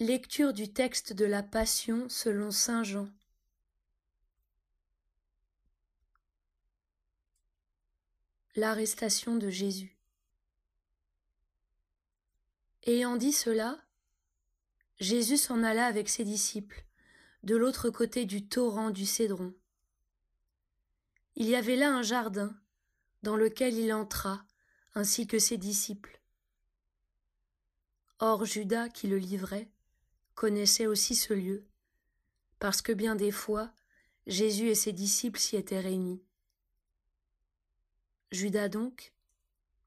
Lecture du texte de la Passion selon Saint Jean. L'arrestation de Jésus. Ayant dit cela, Jésus s'en alla avec ses disciples, de l'autre côté du torrent du Cédron. Il y avait là un jardin, dans lequel il entra, ainsi que ses disciples. Or Judas, qui le livrait, connaissait aussi ce lieu, parce que bien des fois Jésus et ses disciples s'y étaient réunis. Judas donc,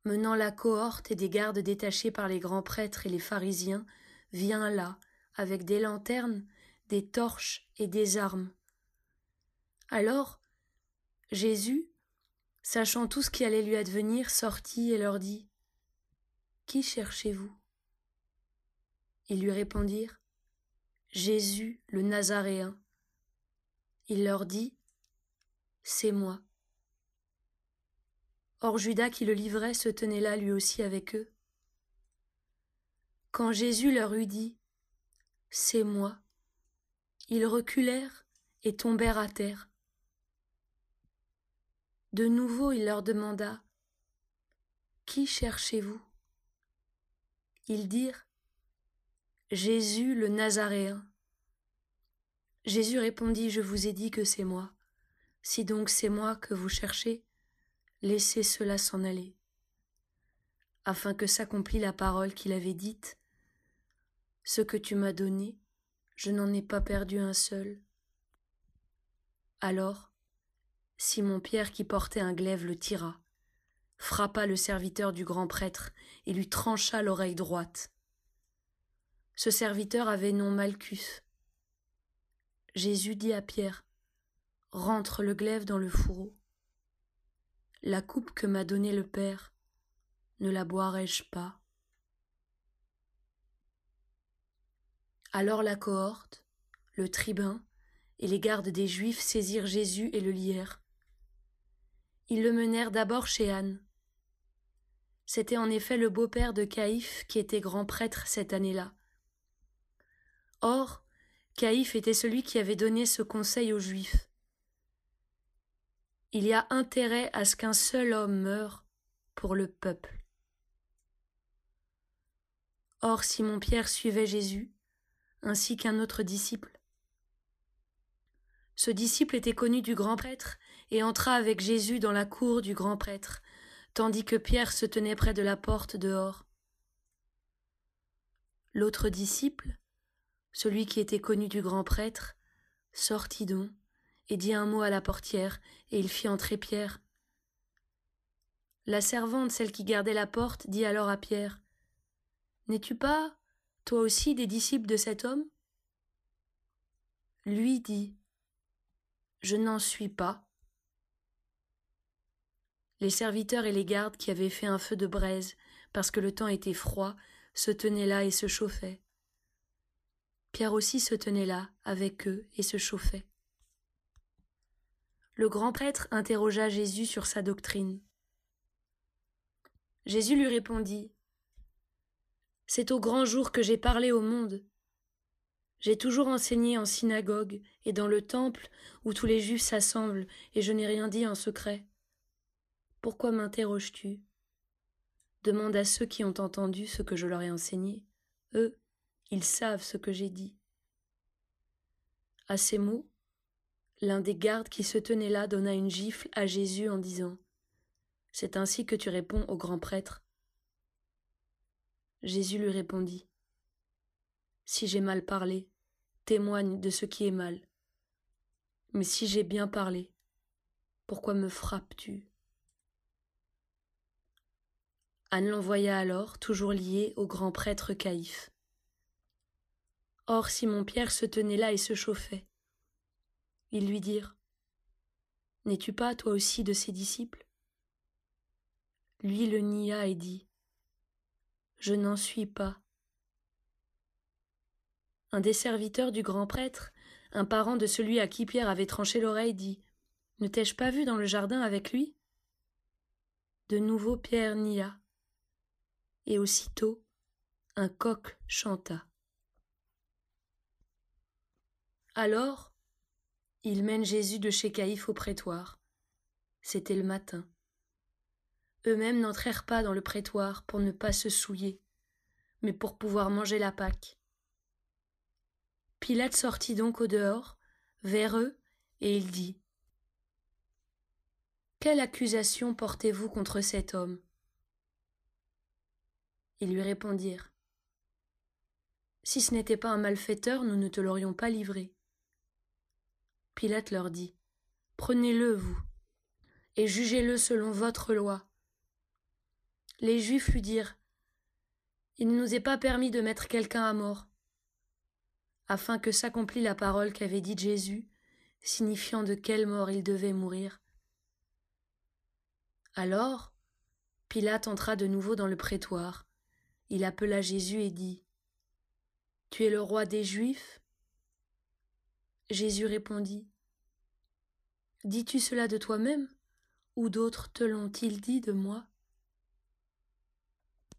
menant la cohorte et des gardes détachés par les grands prêtres et les pharisiens, vient là, avec des lanternes, des torches et des armes. Alors, Jésus, sachant tout ce qui allait lui advenir, sortit et leur dit Qui cherchez-vous? Ils lui répondirent Jésus le Nazaréen. Il leur dit C'est moi. Or Judas qui le livrait se tenait là lui aussi avec eux. Quand Jésus leur eut dit C'est moi, ils reculèrent et tombèrent à terre. De nouveau il leur demanda Qui cherchez-vous? Ils dirent Jésus le Nazaréen. Jésus répondit, Je vous ai dit que c'est moi. Si donc c'est moi que vous cherchez, laissez cela s'en aller. Afin que s'accomplît la parole qu'il avait dite, Ce que tu m'as donné, je n'en ai pas perdu un seul. Alors, Simon-Pierre qui portait un glaive le tira, frappa le serviteur du grand prêtre et lui trancha l'oreille droite. Ce serviteur avait nom Malchus. Jésus dit à Pierre Rentre le glaive dans le fourreau. La coupe que m'a donnée le Père, ne la boirai-je pas? Alors la cohorte, le tribun et les gardes des Juifs saisirent Jésus et le lièrent. Ils le menèrent d'abord chez Anne. C'était en effet le beau-père de Caïphe qui était grand prêtre cette année-là. Or, Caïphe était celui qui avait donné ce conseil aux Juifs. Il y a intérêt à ce qu'un seul homme meure pour le peuple. Or Simon-Pierre suivait Jésus, ainsi qu'un autre disciple. Ce disciple était connu du grand prêtre et entra avec Jésus dans la cour du grand prêtre, tandis que Pierre se tenait près de la porte dehors. L'autre disciple, celui qui était connu du grand prêtre, sortit donc, et dit un mot à la portière, et il fit entrer Pierre. La servante, celle qui gardait la porte, dit alors à Pierre. N'es-tu pas, toi aussi, des disciples de cet homme? Lui dit. Je n'en suis pas. Les serviteurs et les gardes qui avaient fait un feu de braise, parce que le temps était froid, se tenaient là et se chauffaient. Pierre aussi se tenait là, avec eux, et se chauffait. Le grand prêtre interrogea Jésus sur sa doctrine. Jésus lui répondit. C'est au grand jour que j'ai parlé au monde. J'ai toujours enseigné en synagogue et dans le temple où tous les juifs s'assemblent, et je n'ai rien dit en secret. Pourquoi m'interroges-tu? Demande à ceux qui ont entendu ce que je leur ai enseigné. Eux, ils savent ce que j'ai dit. À ces mots, l'un des gardes qui se tenait là donna une gifle à Jésus en disant C'est ainsi que tu réponds au grand prêtre. Jésus lui répondit Si j'ai mal parlé, témoigne de ce qui est mal. Mais si j'ai bien parlé, pourquoi me frappes-tu? Anne l'envoya alors, toujours lié au grand prêtre Caïphe. Or Simon-Pierre se tenait là et se chauffait. Ils lui dirent N'es-tu pas toi aussi de ses disciples? Lui le nia et dit Je n'en suis pas. Un des serviteurs du grand prêtre, un parent de celui à qui Pierre avait tranché l'oreille, dit Ne t'ai-je pas vu dans le jardin avec lui? De nouveau Pierre nia, et aussitôt un coq chanta. Alors, il mène Jésus de chez Caïphe au prétoire. C'était le matin. Eux-mêmes n'entrèrent pas dans le prétoire pour ne pas se souiller, mais pour pouvoir manger la Pâque. Pilate sortit donc au dehors, vers eux, et il dit Quelle accusation portez-vous contre cet homme? Ils lui répondirent Si ce n'était pas un malfaiteur, nous ne te l'aurions pas livré. Pilate leur dit Prenez-le, vous, et jugez-le selon votre loi. Les Juifs lui dirent Il ne nous est pas permis de mettre quelqu'un à mort afin que s'accomplît la parole qu'avait dite Jésus, signifiant de quelle mort il devait mourir. Alors, Pilate entra de nouveau dans le prétoire. Il appela Jésus et dit Tu es le roi des Juifs? Jésus répondit Dis-tu cela de toi-même ou d'autres te l'ont-ils dit de moi?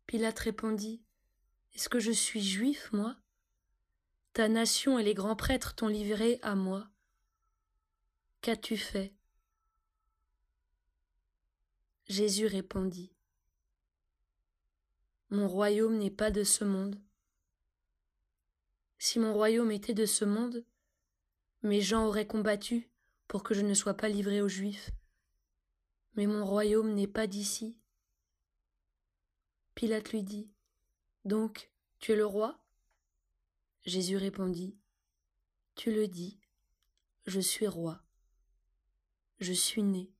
Pilate répondit Est-ce que je suis juif, moi? Ta nation et les grands prêtres t'ont livré à moi. Qu'as-tu fait? Jésus répondit. Mon royaume n'est pas de ce monde. Si mon royaume était de ce monde, mes gens auraient combattu pour que je ne sois pas livré aux Juifs. Mais mon royaume n'est pas d'ici. Pilate lui dit. Donc, tu es le roi? Jésus répondit Tu le dis, je suis roi. Je suis né,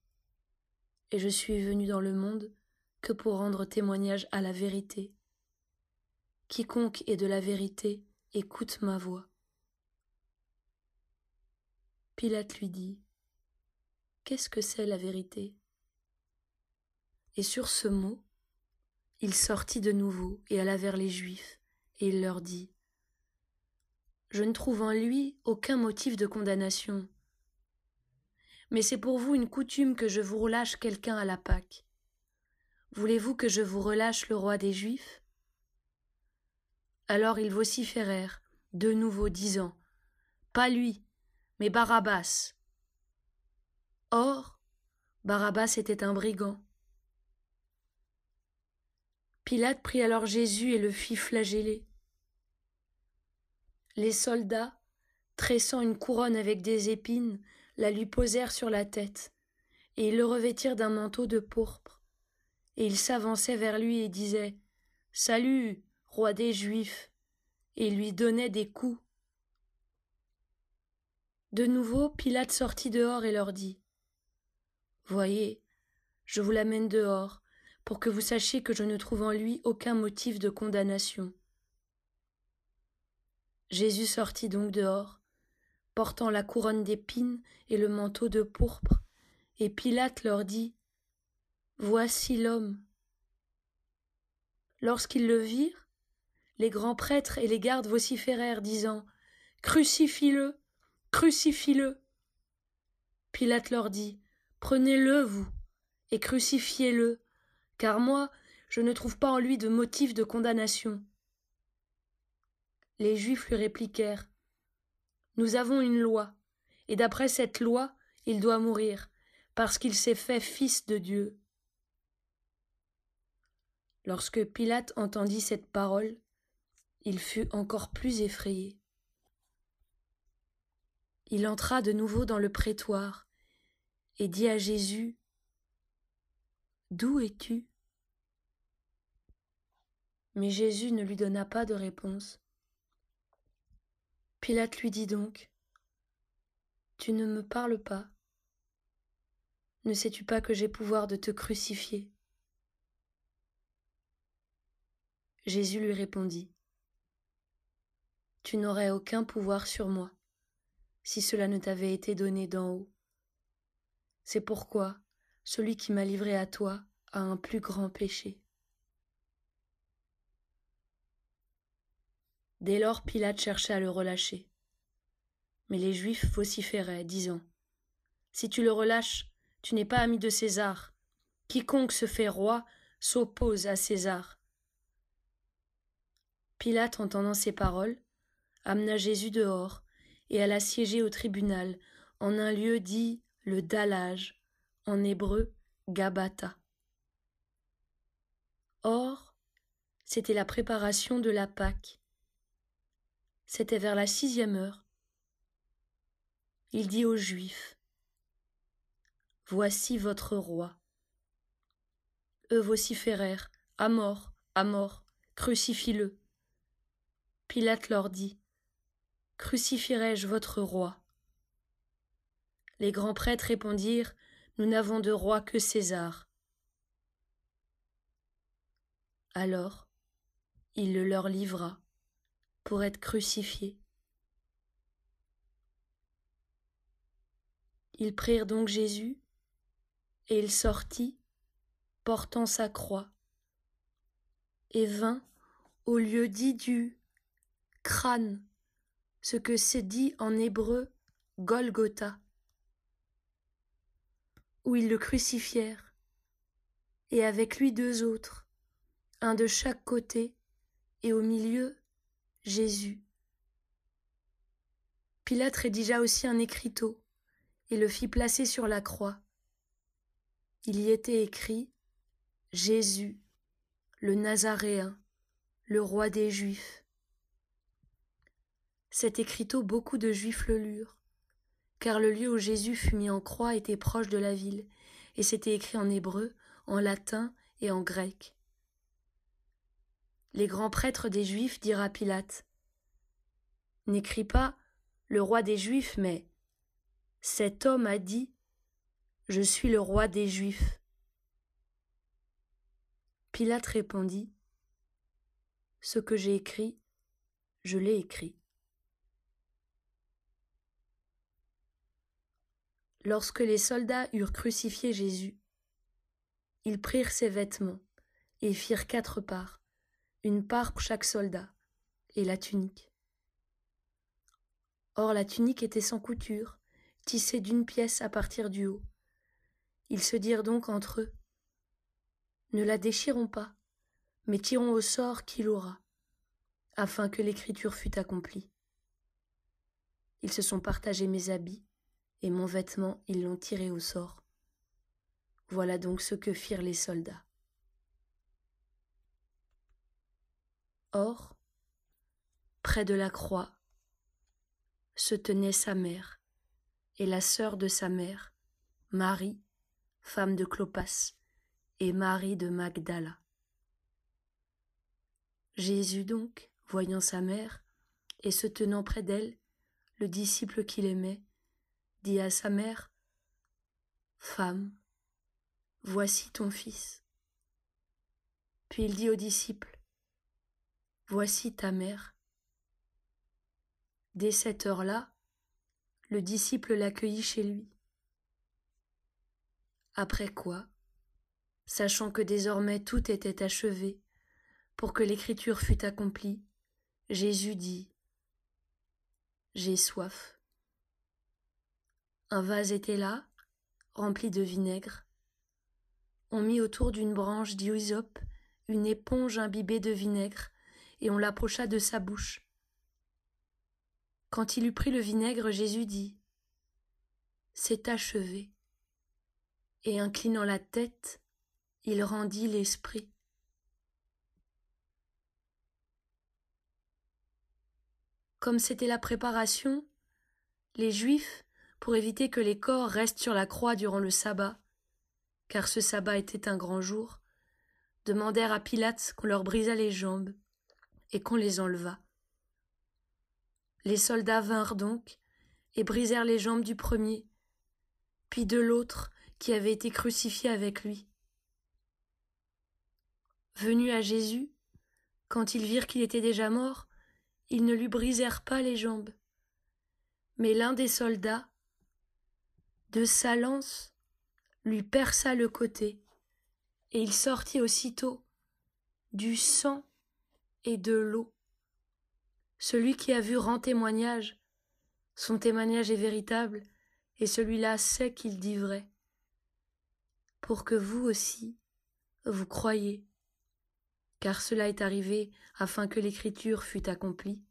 et je suis venu dans le monde que pour rendre témoignage à la vérité. Quiconque est de la vérité écoute ma voix. Pilate lui dit Qu'est-ce que c'est la vérité? Et sur ce mot, il sortit de nouveau et alla vers les Juifs, et il leur dit je ne trouve en lui aucun motif de condamnation. Mais c'est pour vous une coutume que je vous relâche quelqu'un à la Pâque. Voulez-vous que je vous relâche le roi des Juifs? Alors ils vociférèrent, de nouveau disant Pas lui, mais Barabbas. Or, Barabbas était un brigand. Pilate prit alors Jésus et le fit flageller. Les soldats, tressant une couronne avec des épines, la lui posèrent sur la tête, et ils le revêtirent d'un manteau de pourpre. Et ils s'avançaient vers lui et disaient Salut, roi des Juifs et lui donnaient des coups. De nouveau, Pilate sortit dehors et leur dit Voyez, je vous l'amène dehors, pour que vous sachiez que je ne trouve en lui aucun motif de condamnation. Jésus sortit donc dehors, portant la couronne d'épines et le manteau de pourpre, et Pilate leur dit Voici l'homme. Lorsqu'ils le virent, les grands prêtres et les gardes vociférèrent, disant Crucifie-le, crucifie-le. Pilate leur dit Prenez-le, vous, et crucifiez-le, car moi, je ne trouve pas en lui de motif de condamnation. Les Juifs lui répliquèrent Nous avons une loi, et d'après cette loi, il doit mourir, parce qu'il s'est fait fils de Dieu. Lorsque Pilate entendit cette parole, il fut encore plus effrayé. Il entra de nouveau dans le prétoire et dit à Jésus D'où es-tu? Mais Jésus ne lui donna pas de réponse. Pilate lui dit donc Tu ne me parles pas? Ne sais-tu pas que j'ai pouvoir de te crucifier? Jésus lui répondit Tu n'aurais aucun pouvoir sur moi si cela ne t'avait été donné d'en haut. C'est pourquoi celui qui m'a livré à toi a un plus grand péché. Dès lors Pilate cherchait à le relâcher. Mais les Juifs vociféraient, disant Si tu le relâches, tu n'es pas ami de César. Quiconque se fait roi s'oppose à César. Pilate, entendant ces paroles, amena Jésus dehors et alla siéger au tribunal, en un lieu dit le dallage, en hébreu Gabata. Or, c'était la préparation de la Pâque. C'était vers la sixième heure. Il dit aux Juifs Voici votre roi. Eux vociférèrent À mort, à mort, crucifie-le. Pilate leur dit Crucifierai-je votre roi? Les grands prêtres répondirent Nous n'avons de roi que César. Alors il le leur livra pour être crucifié. Ils prirent donc Jésus, et il sortit, portant sa croix, et vint au lieu dit du crâne ce que c'est dit en hébreu Golgotha, où ils le crucifièrent, et avec lui deux autres, un de chaque côté, et au milieu Jésus. Pilate rédigea aussi un écriteau, et le fit placer sur la croix. Il y était écrit Jésus, le Nazaréen, le roi des Juifs. Cet écriteau beaucoup de Juifs le lurent, car le lieu où Jésus fut mis en croix était proche de la ville, et c'était écrit en hébreu, en latin et en grec. Les grands prêtres des Juifs dirent à Pilate N'écris pas le roi des Juifs, mais cet homme a dit Je suis le roi des Juifs. Pilate répondit Ce que j'ai écrit, je l'ai écrit. Lorsque les soldats eurent crucifié Jésus, ils prirent ses vêtements et firent quatre parts, une part pour chaque soldat, et la tunique. Or la tunique était sans couture, tissée d'une pièce à partir du haut. Ils se dirent donc entre eux Ne la déchirons pas, mais tirons au sort qu'il aura, afin que l'écriture fût accomplie. Ils se sont partagés mes habits, et mon vêtement ils l'ont tiré au sort. Voilà donc ce que firent les soldats. Or, près de la croix, se tenait sa mère et la sœur de sa mère, Marie, femme de Clopas, et Marie de Magdala. Jésus donc, voyant sa mère, et se tenant près d'elle, le disciple qu'il aimait, dit à sa mère Femme, voici ton fils. Puis il dit aux disciples Voici ta mère. Dès cette heure-là, le disciple l'accueillit chez lui. Après quoi, sachant que désormais tout était achevé, pour que l'écriture fût accomplie, Jésus dit J'ai soif. Un vase était là, rempli de vinaigre. On mit autour d'une branche d'hysope une éponge imbibée de vinaigre, et on l'approcha de sa bouche. Quand il eut pris le vinaigre, Jésus dit C'est achevé. Et inclinant la tête, il rendit l'esprit. Comme c'était la préparation, les Juifs pour éviter que les corps restent sur la croix durant le sabbat, car ce sabbat était un grand jour, demandèrent à Pilate qu'on leur brisât les jambes et qu'on les enlevât. Les soldats vinrent donc et brisèrent les jambes du premier, puis de l'autre qui avait été crucifié avec lui. Venus à Jésus, quand ils virent qu'il était déjà mort, ils ne lui brisèrent pas les jambes. Mais l'un des soldats, de sa lance lui perça le côté, et il sortit aussitôt du sang et de l'eau. Celui qui a vu rend témoignage, son témoignage est véritable, et celui-là sait qu'il dit vrai, pour que vous aussi vous croyez, car cela est arrivé afin que l'écriture fût accomplie.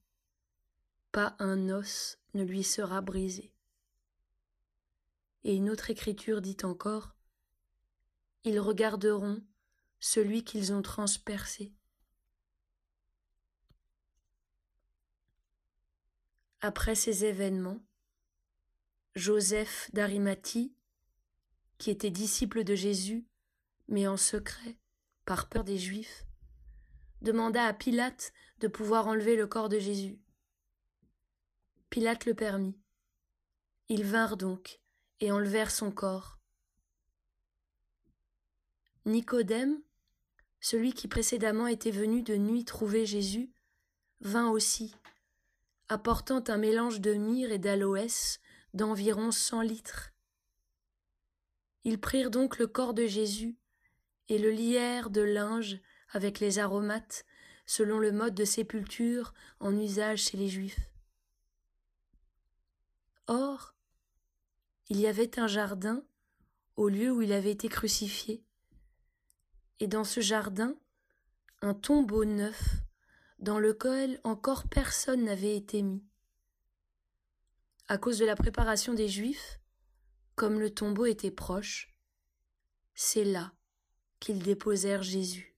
pas un os ne lui sera brisé. Et une autre écriture dit encore Ils regarderont celui qu'ils ont transpercé. Après ces événements, Joseph d'Arimathie, qui était disciple de Jésus, mais en secret, par peur des Juifs, demanda à Pilate de pouvoir enlever le corps de Jésus. Pilate le permit. Ils vinrent donc et enlevèrent son corps. Nicodème, celui qui précédemment était venu de nuit trouver Jésus, vint aussi, apportant un mélange de myrrhe et d'aloès d'environ cent litres. Ils prirent donc le corps de Jésus et le lièrent de linge avec les aromates, selon le mode de sépulture en usage chez les Juifs. Or, il y avait un jardin au lieu où il avait été crucifié, et dans ce jardin, un tombeau neuf, dans lequel encore personne n'avait été mis. À cause de la préparation des Juifs, comme le tombeau était proche, c'est là qu'ils déposèrent Jésus.